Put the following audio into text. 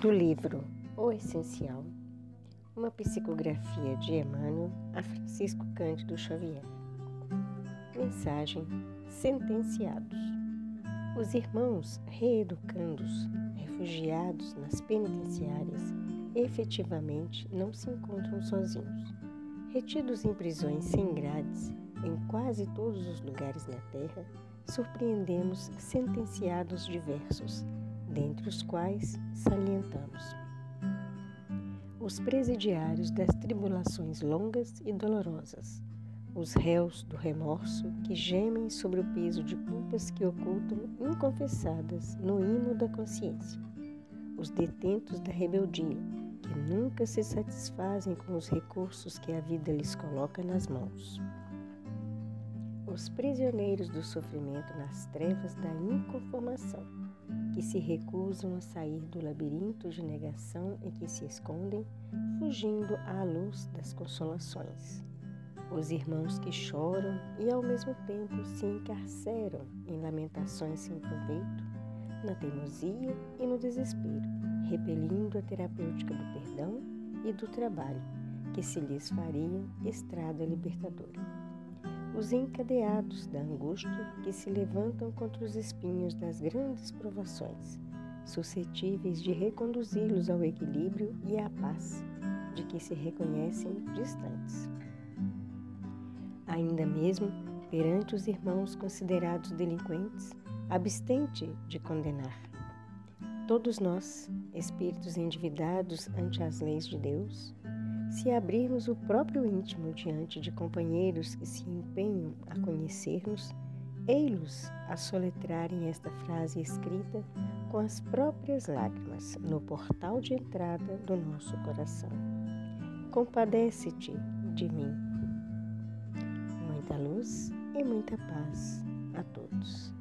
Do livro O Essencial, uma psicografia de Emmanuel a Francisco Cândido Xavier. Mensagem: Sentenciados. Os irmãos reeducandos, refugiados nas penitenciárias, efetivamente não se encontram sozinhos. Retidos em prisões sem grades, em quase todos os lugares na Terra, surpreendemos sentenciados diversos dentre os quais salientamos os presidiários das tribulações longas e dolorosas, os réus do remorso que gemem sobre o peso de culpas que ocultam inconfessadas no imo da consciência, os detentos da rebeldia que nunca se satisfazem com os recursos que a vida lhes coloca nas mãos. Os prisioneiros do sofrimento nas trevas da inconformação que se recusam a sair do labirinto de negação em que se escondem, fugindo à luz das consolações. Os irmãos que choram e ao mesmo tempo se encarceram em lamentações sem proveito, na teimosia e no desespero, repelindo a terapêutica do perdão e do trabalho, que se lhes faria estrada libertadora os encadeados da angústia que se levantam contra os espinhos das grandes provações, suscetíveis de reconduzi-los ao equilíbrio e à paz de que se reconhecem distantes. Ainda mesmo perante os irmãos considerados delinquentes, abstente de condenar. Todos nós, espíritos endividados ante as leis de Deus, se abrirmos o próprio íntimo diante de companheiros que se empenham a conhecer-nos, ei-los a soletrarem esta frase escrita com as próprias lágrimas no portal de entrada do nosso coração. Compadece-te de mim. Muita luz e muita paz a todos.